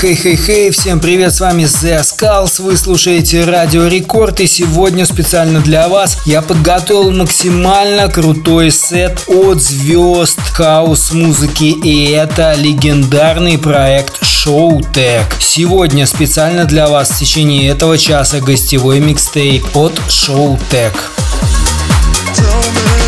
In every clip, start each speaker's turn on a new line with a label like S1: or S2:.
S1: Хей-хей-хей, всем привет, с вами The Skulls, вы слушаете Радио Рекорд и сегодня специально для вас я подготовил максимально крутой сет от звезд хаус-музыки и это легендарный проект Showtek. Сегодня специально для вас в течение этого часа гостевой микстейп от Showtek.
S2: Для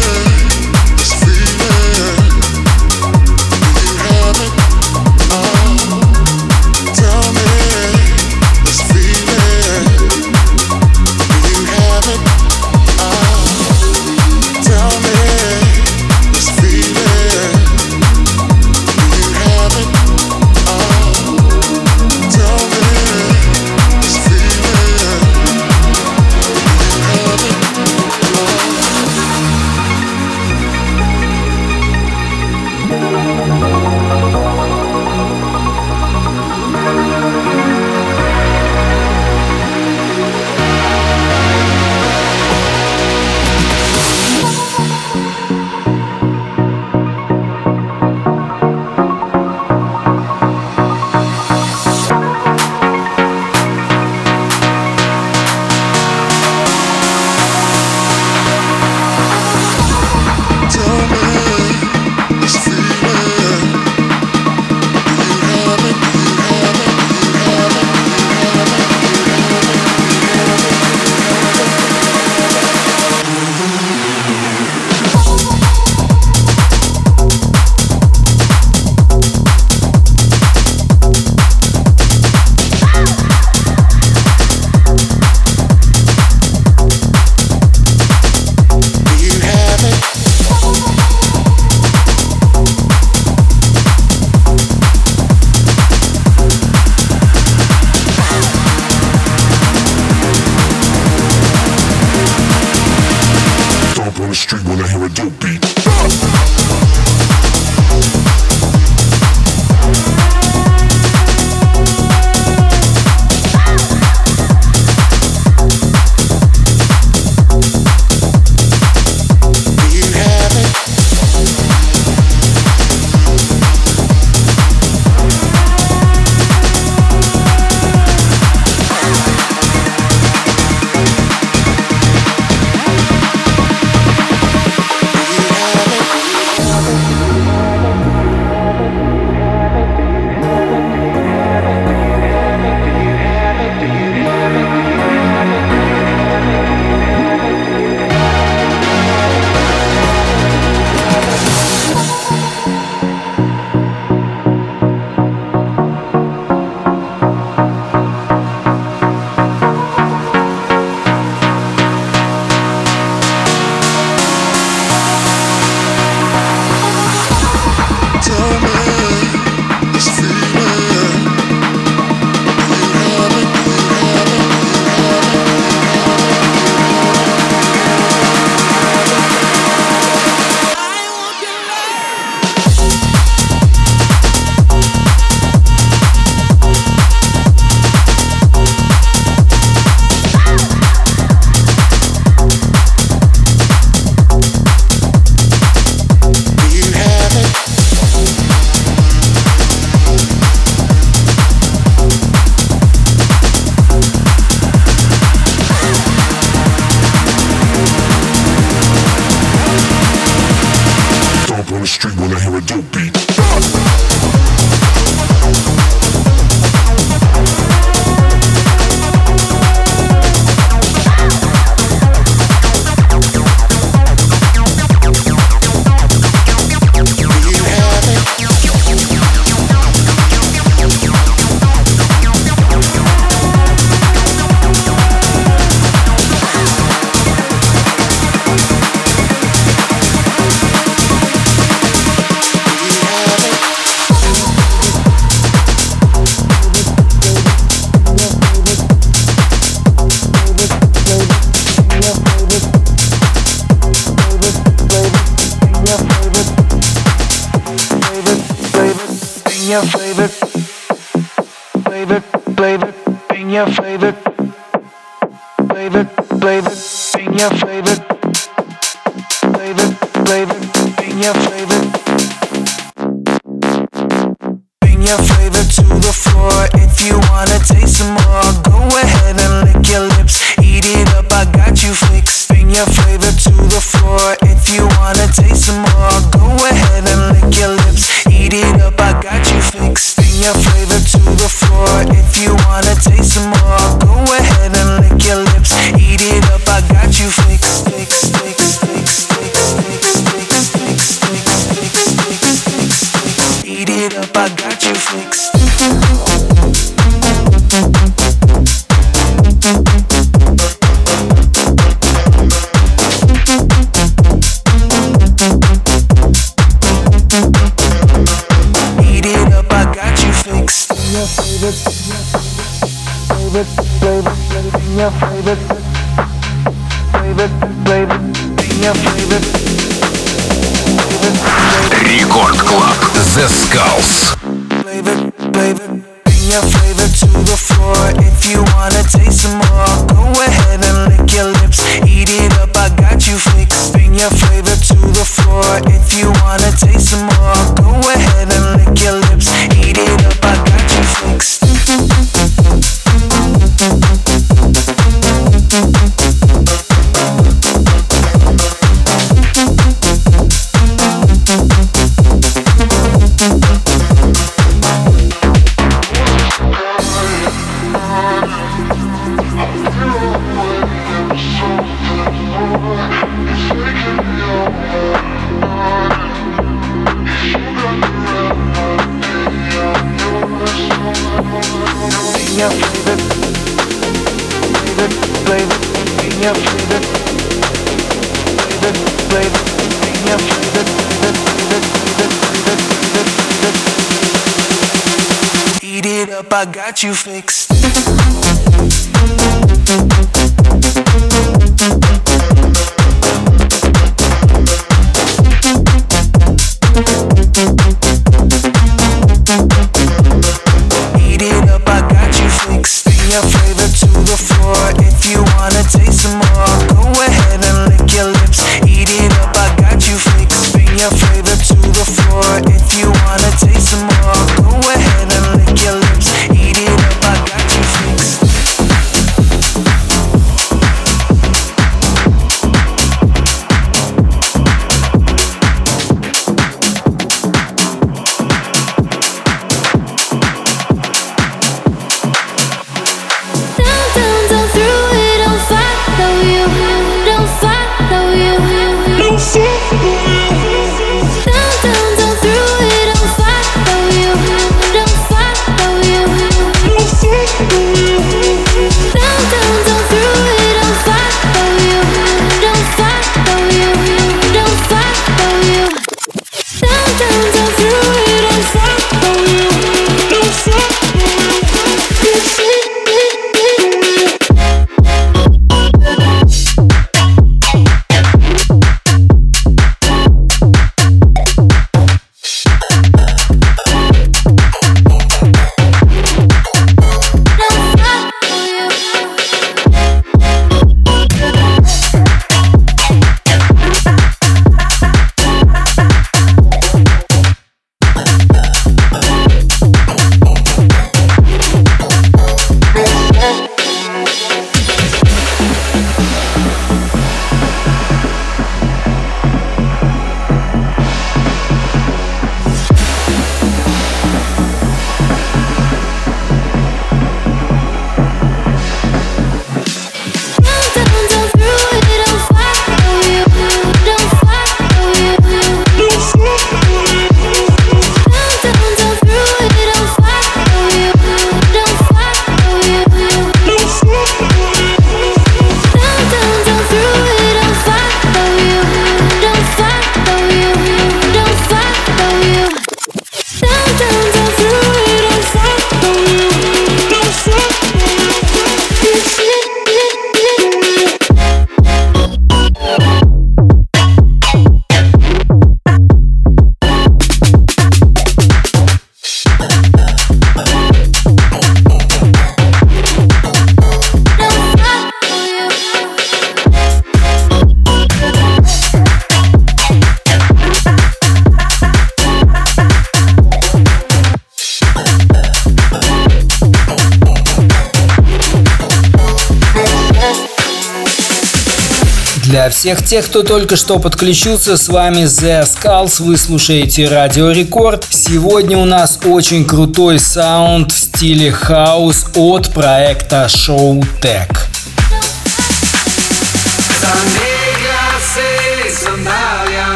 S2: всех тех, кто только что подключился, с вами The Skulls, вы слушаете Радио Рекорд. Сегодня у нас очень крутой саунд в стиле хаус от проекта Showtek.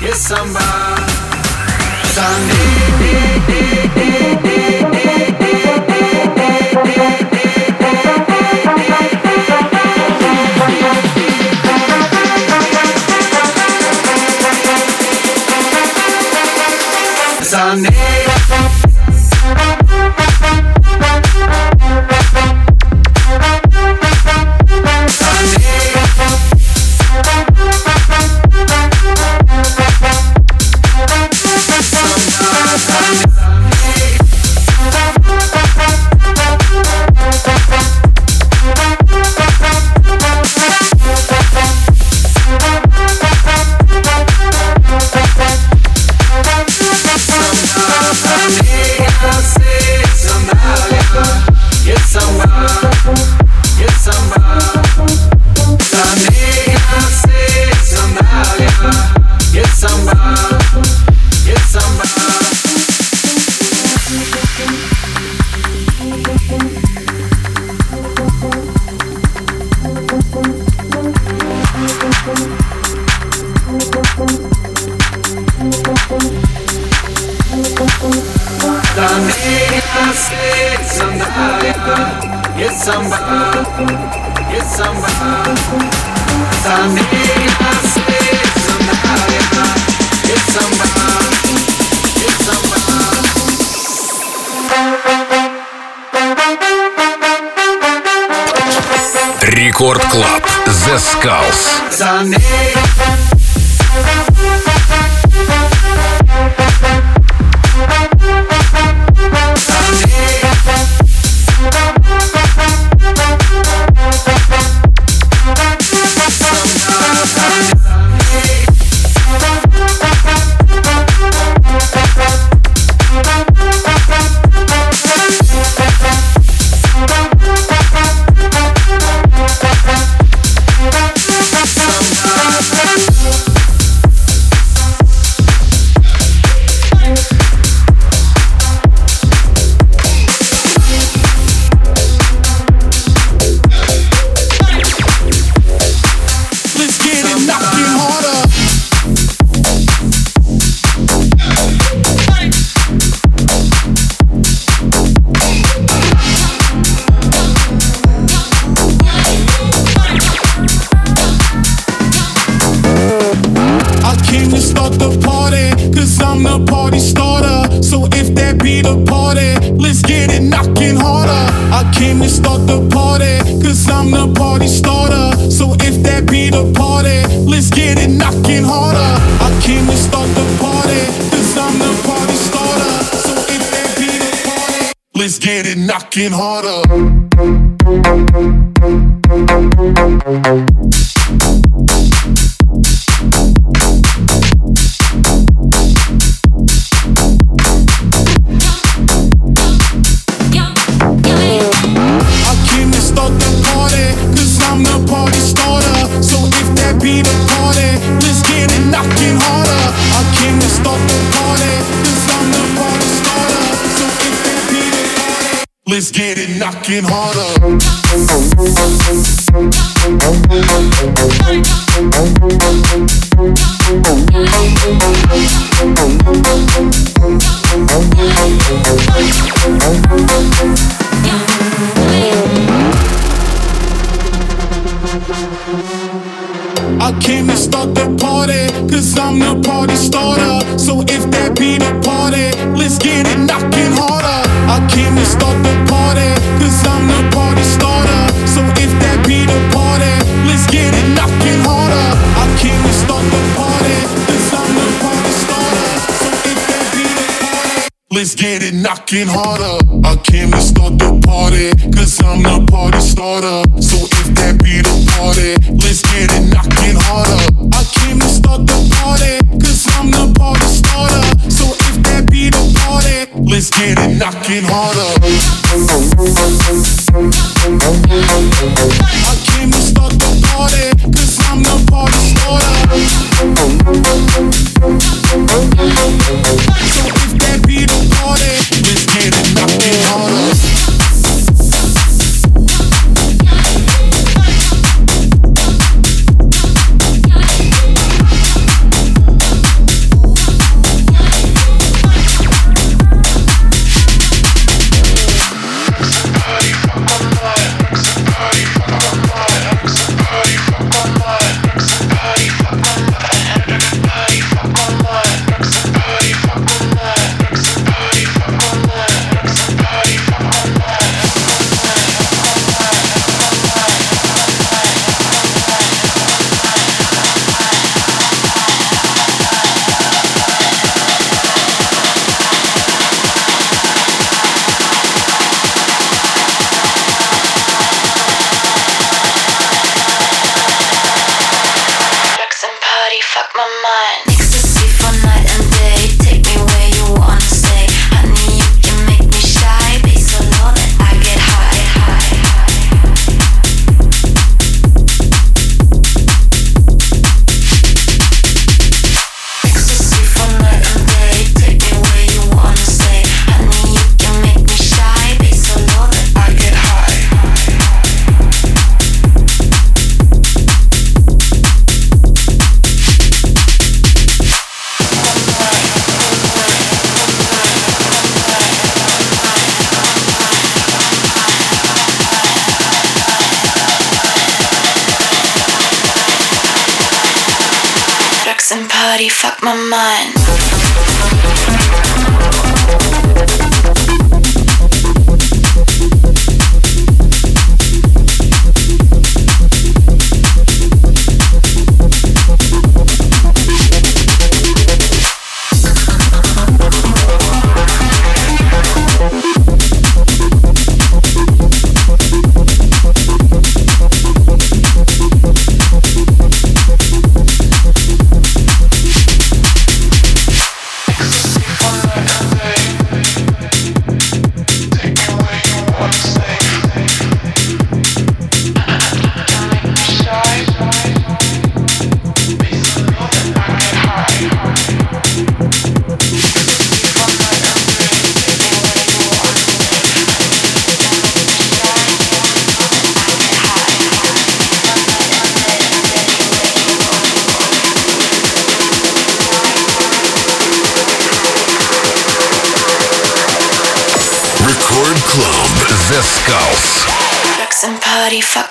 S3: Yes, samba. Sunday.
S1: Let's get it knocking harder. I came to start the party, cause I'm the party starter. So if that be the party, let's get it knocking harder. I came to start the party, cause I'm the party starter. So be get it knocking harder. I came to start the I'm the party starter. So if that be the party,
S4: fuck my mind.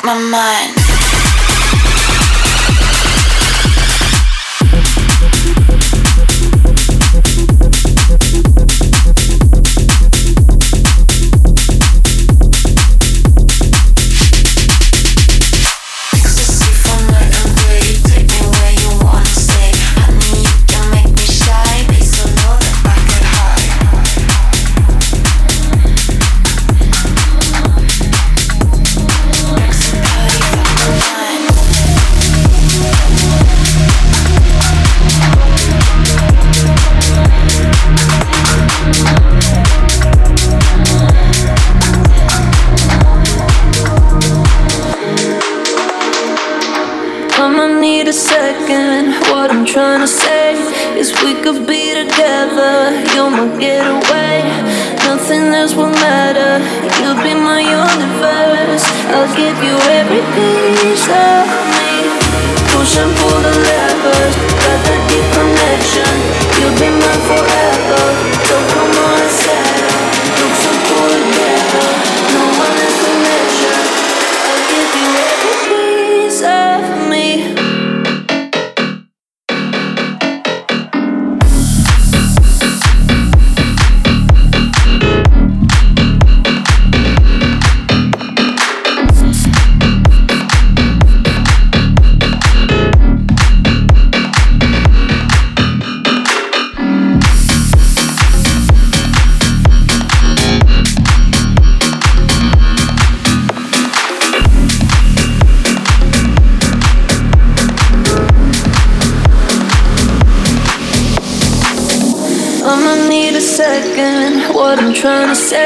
S4: my mind. myself.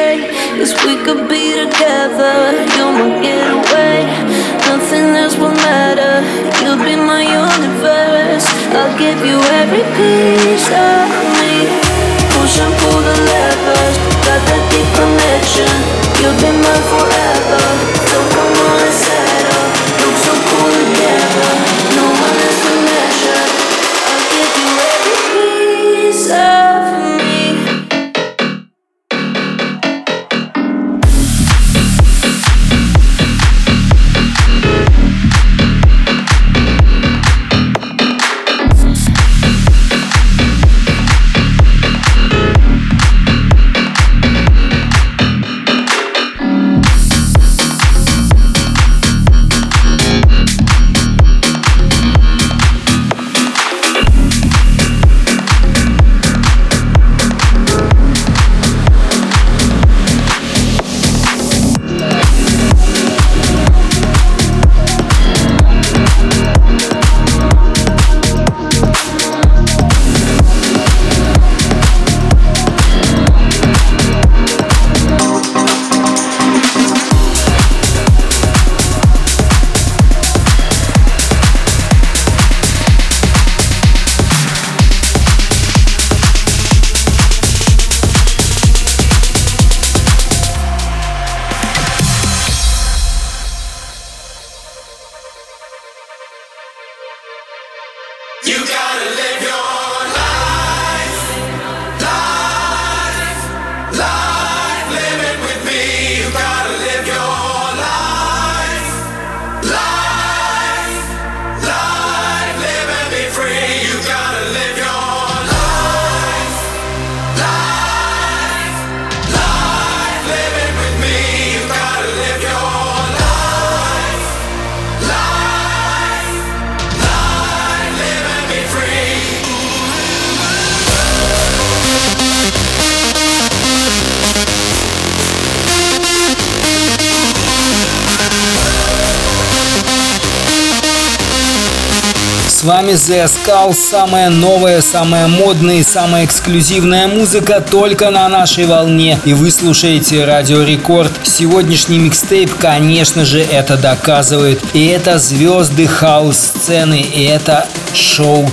S2: Вами The Skull, самая новая, самая модная и самая эксклюзивная музыка только на нашей волне. И вы слушаете Радио Рекорд. Сегодняшний микстейп, конечно же, это доказывает. И это звезды хаус-сцены, и это Шоу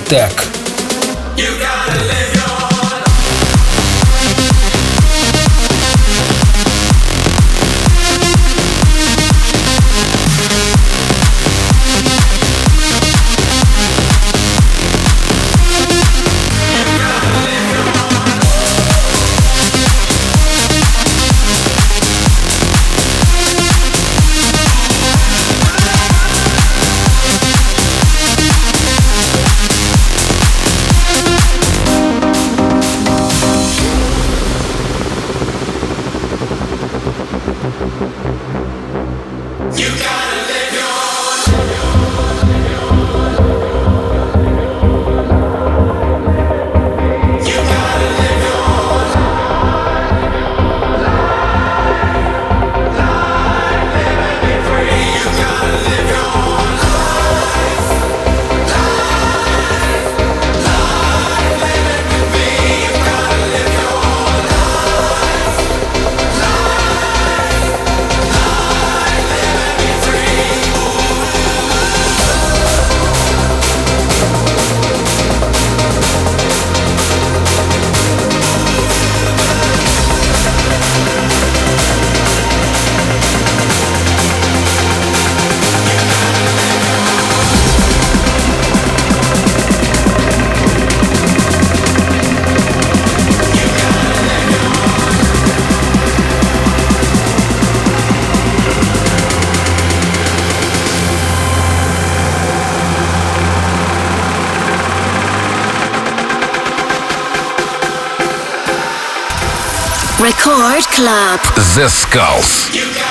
S2: Club.
S5: The Skulls.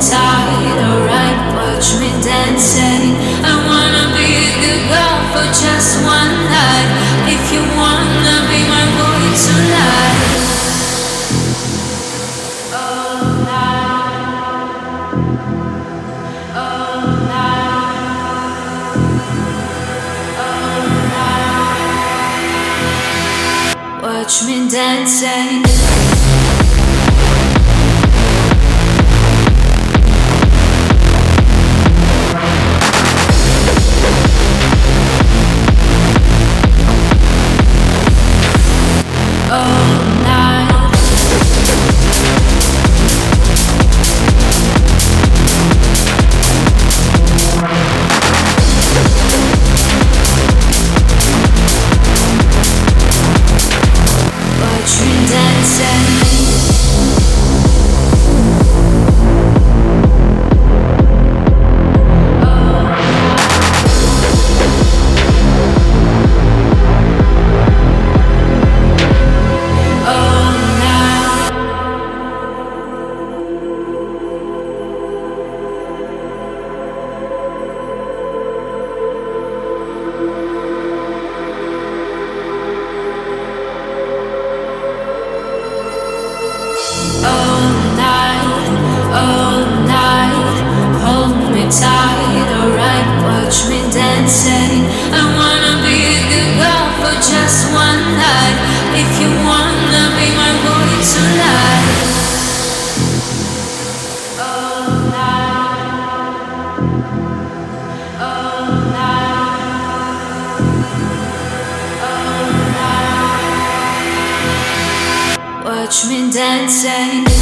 S4: tight, alright, watch me dancing. I wanna be a girl for just one night. If
S2: you wanna be
S6: my boy tonight. Oh, night. Oh, night. Watch me dancing. Watch me dancing.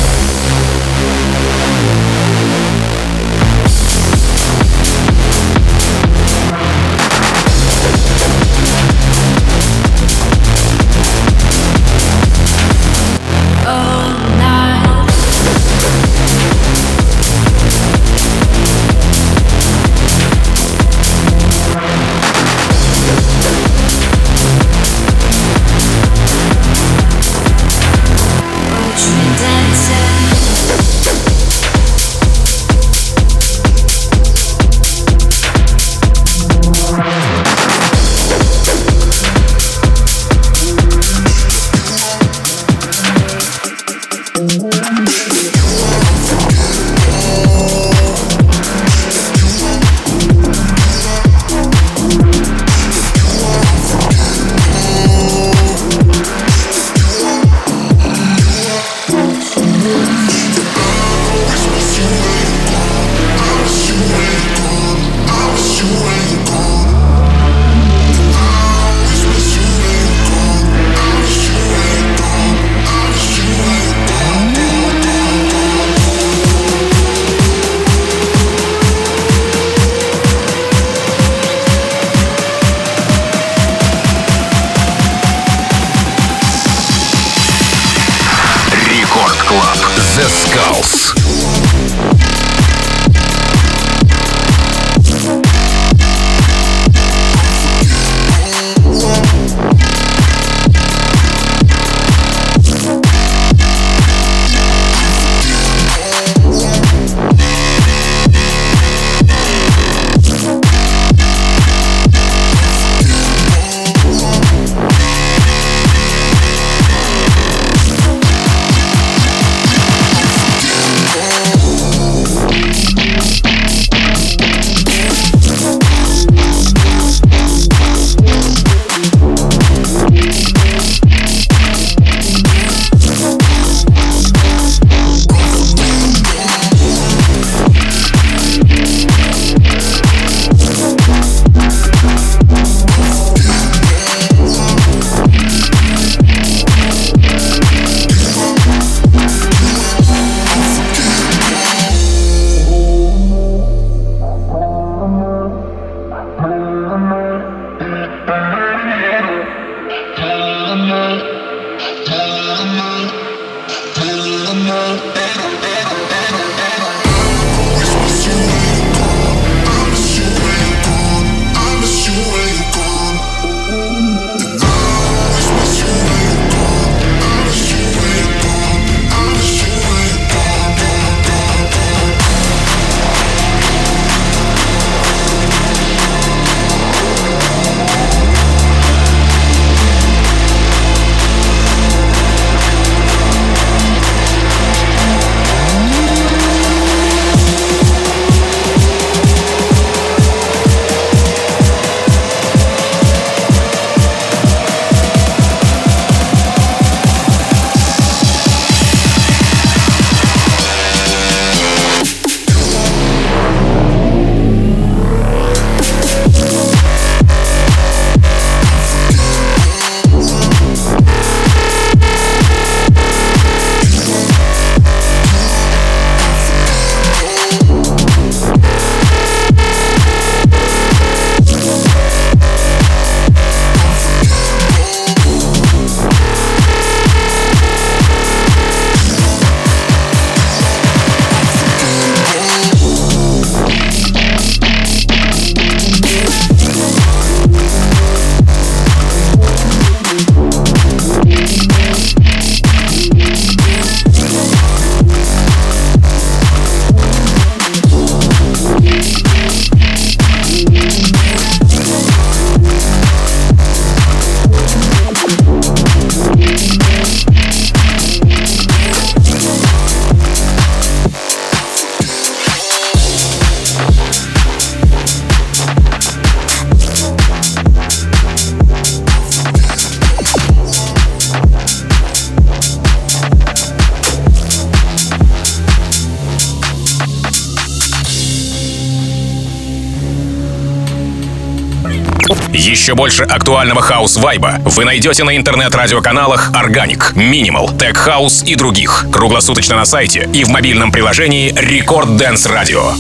S7: Еще больше актуального хаус-вайба вы найдете на интернет-радиоканалах Organic, Minimal, Tech House и других. Круглосуточно на сайте и в мобильном приложении Record Dance Radio.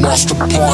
S1: Lost a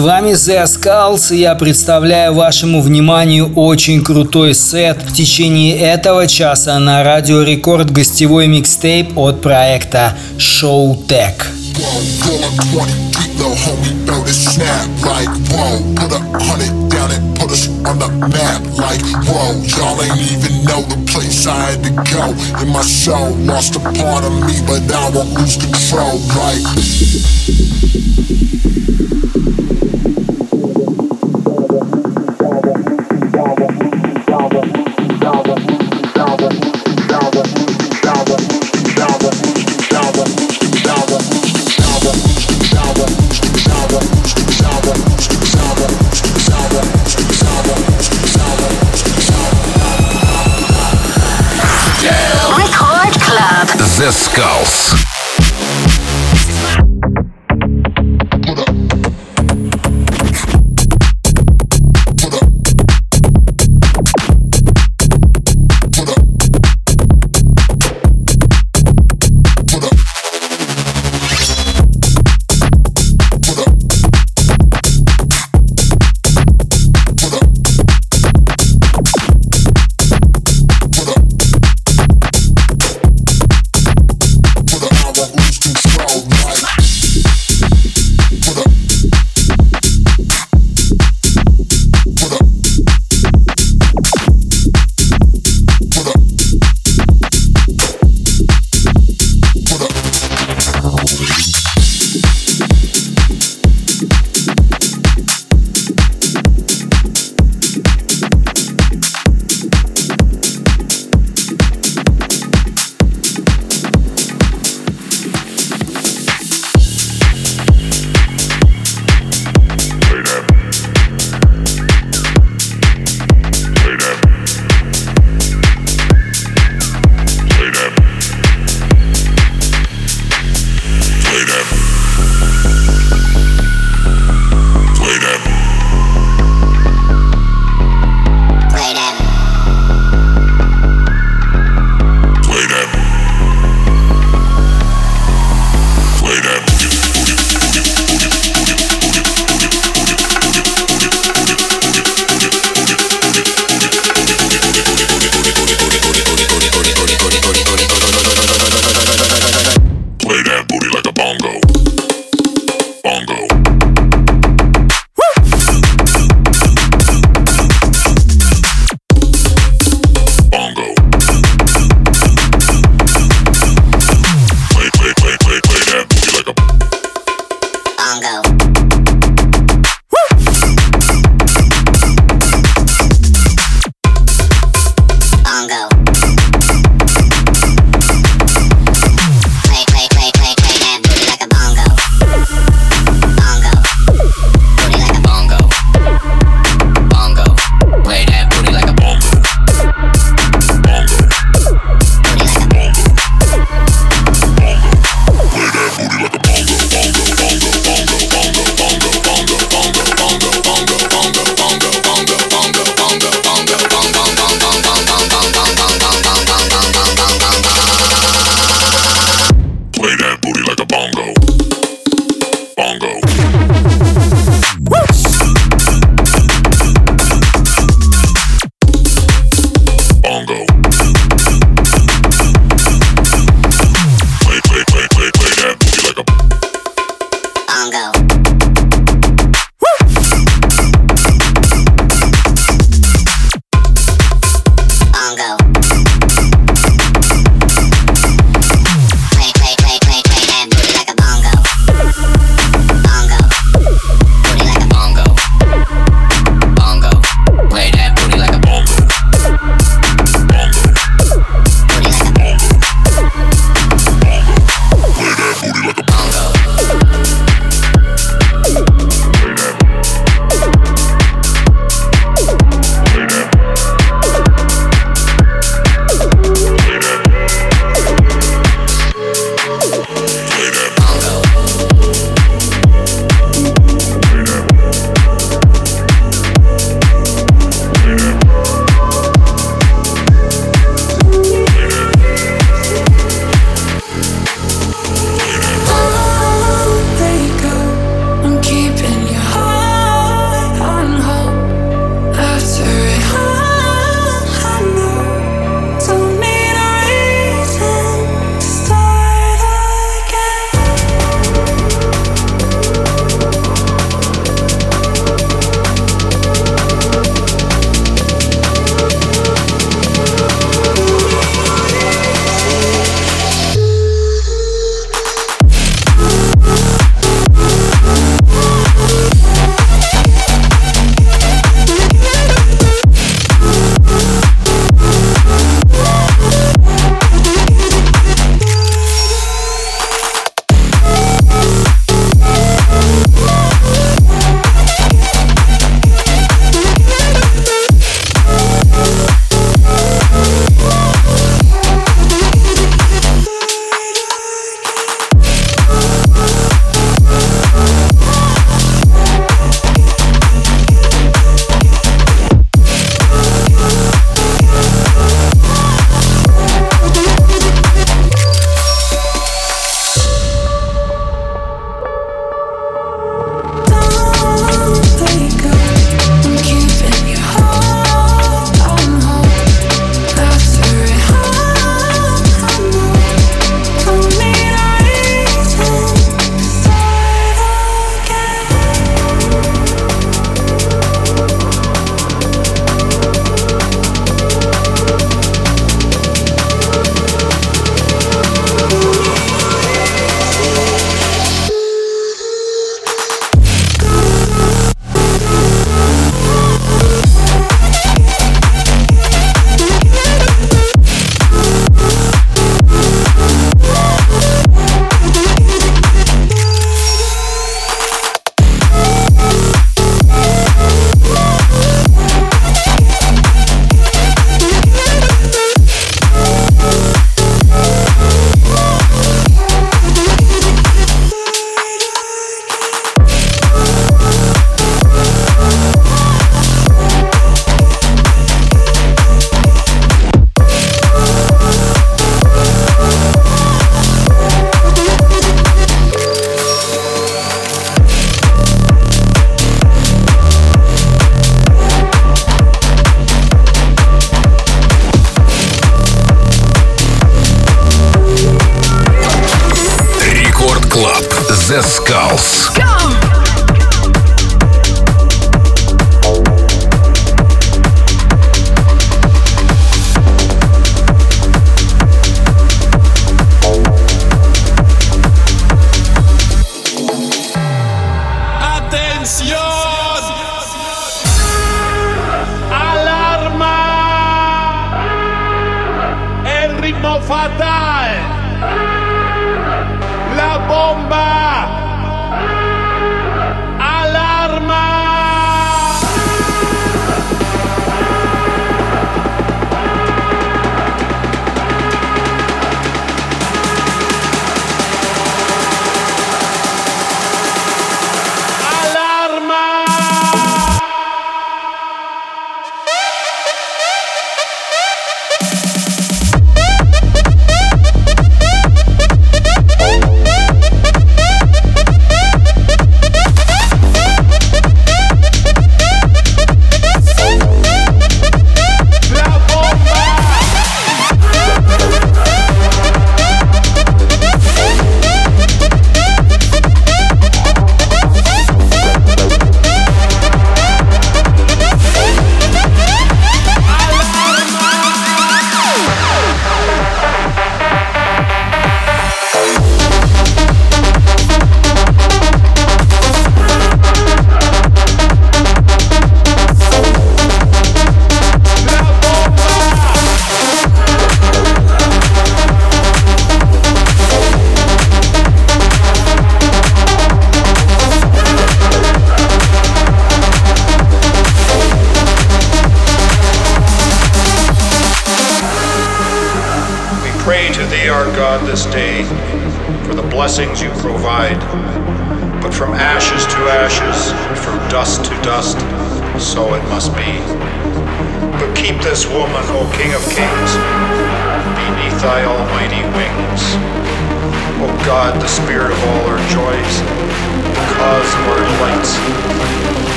S2: вами The Skulls, и я представляю вашему вниманию очень крутой сет. В течение этого часа на Радио Рекорд гостевой микстейп от проекта Show The homie felt it snap like whoa. Put a hundred down and put us on the map like whoa. Y'all ain't even know the place I had to go. In my soul, lost a part of me, but I won't lose control like.
S8: Descalço.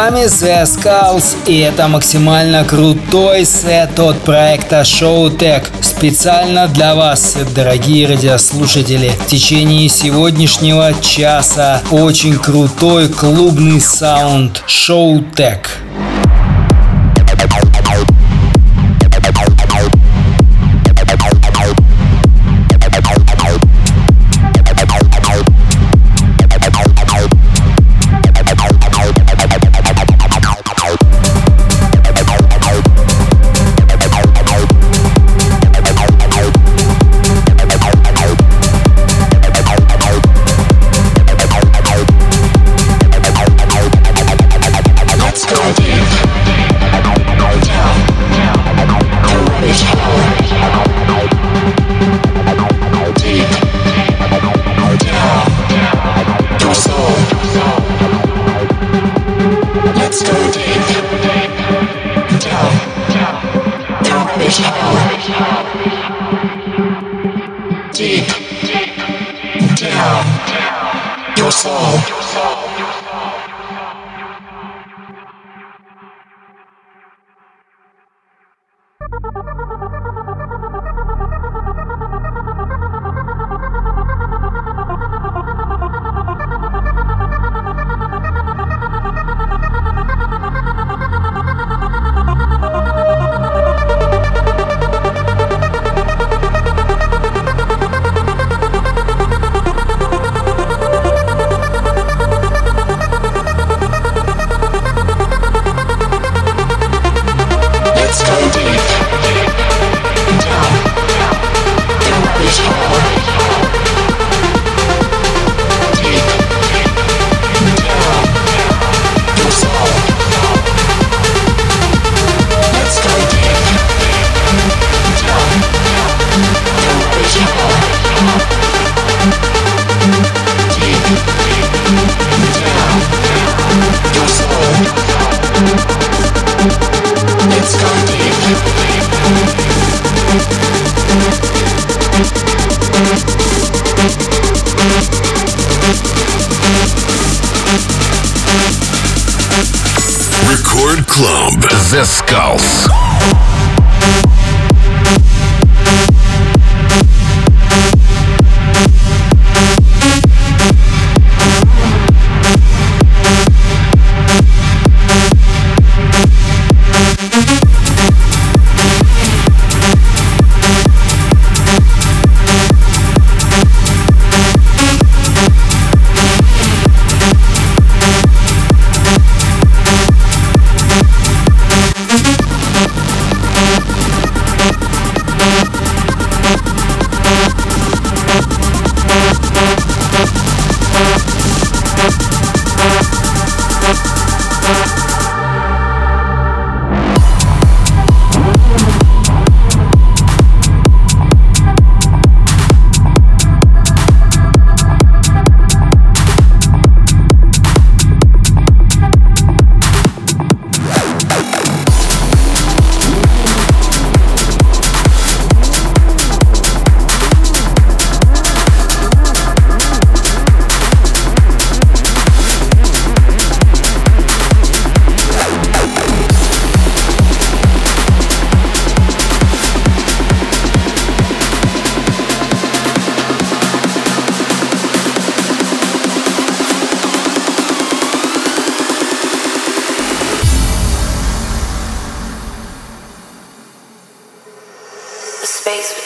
S2: Вами The Skulls и это максимально крутой сет от проекта Showtech. Специально для вас, дорогие радиослушатели. В течение сегодняшнего часа очень крутой клубный саунд Showtech.
S9: idea. soul.
S10: The Skulls.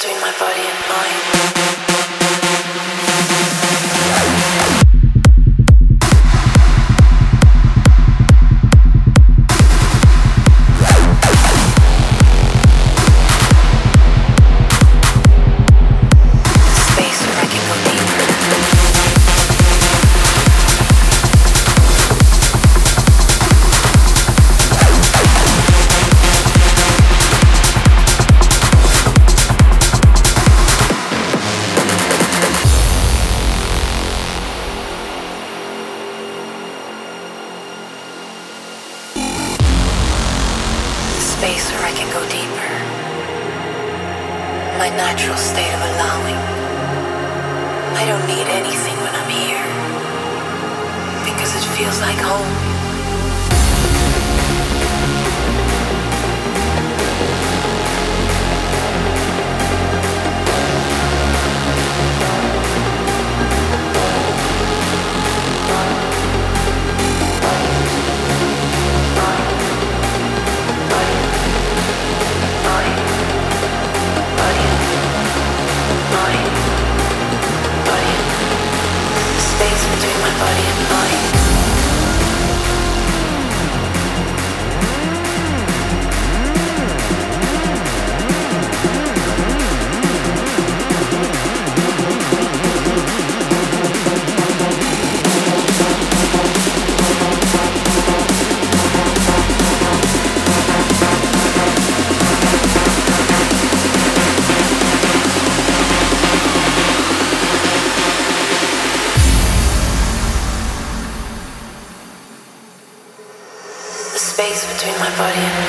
S5: between
S11: my body
S5: and mind. body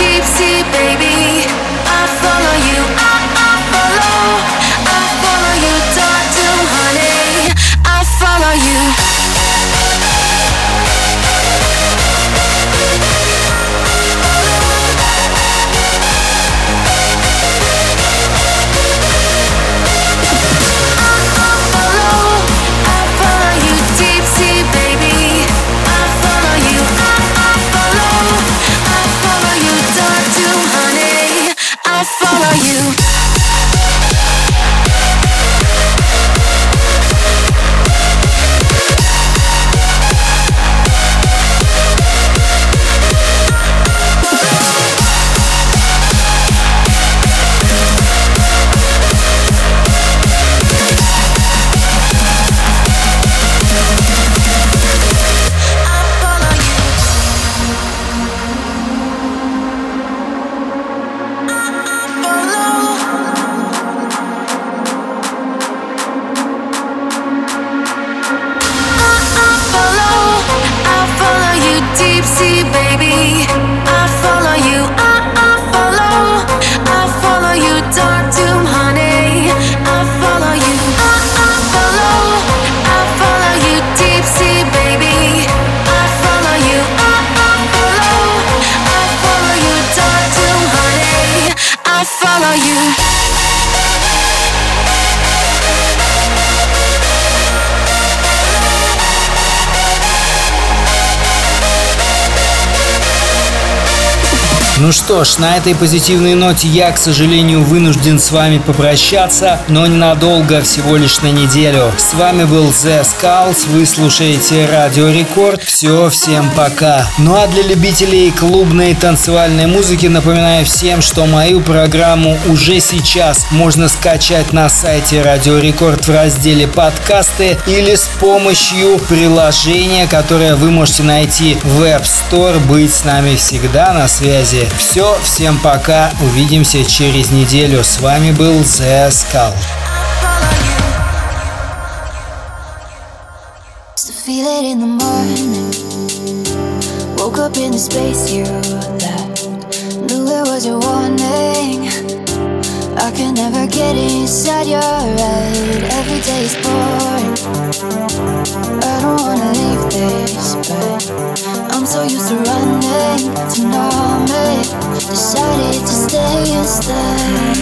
S12: Ну что ж, на этой позитивной ноте я, к сожалению, вынужден с вами попрощаться, но ненадолго, всего лишь на неделю. С вами был The Skulls, вы слушаете Радио Рекорд. Все, всем пока. Ну а для любителей клубной танцевальной музыки напоминаю всем, что мою программу уже сейчас можно скачать на сайте Радио Рекорд в разделе подкасты или с помощью приложения, которое вы можете найти в App Store. Быть с нами всегда на связи. Все, всем пока, увидимся через неделю. С вами был The Skull. Feel it in the morning. Woke up in the space you left. Knew it was your warning. I can never get inside your head. Every day is boring. I don't wanna leave this, but I'm so used to running to know me. Decided to stay stay.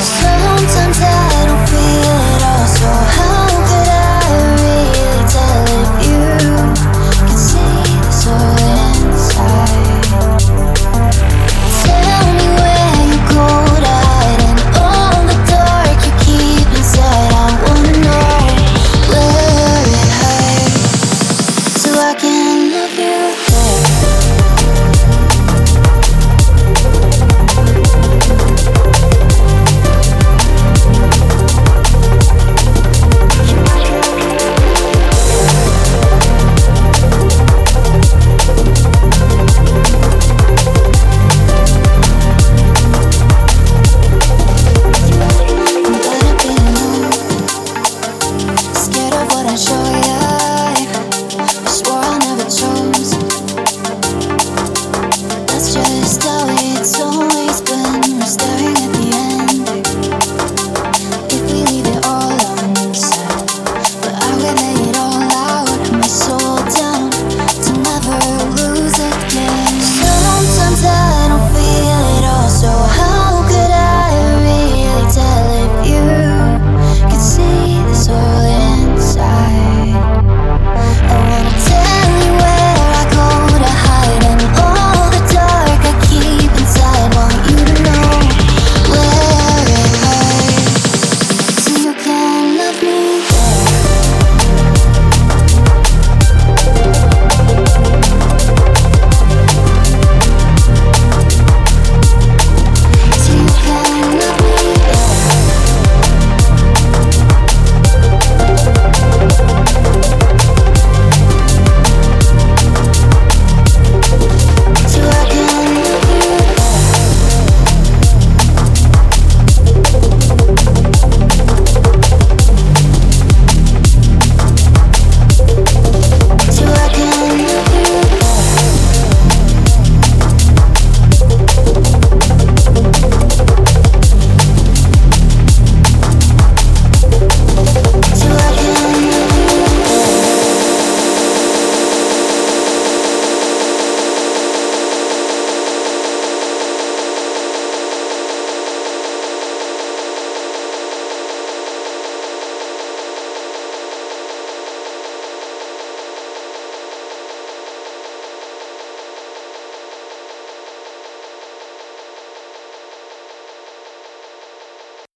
S12: Sometimes I don't feel it all, so how could I really tell if you can see this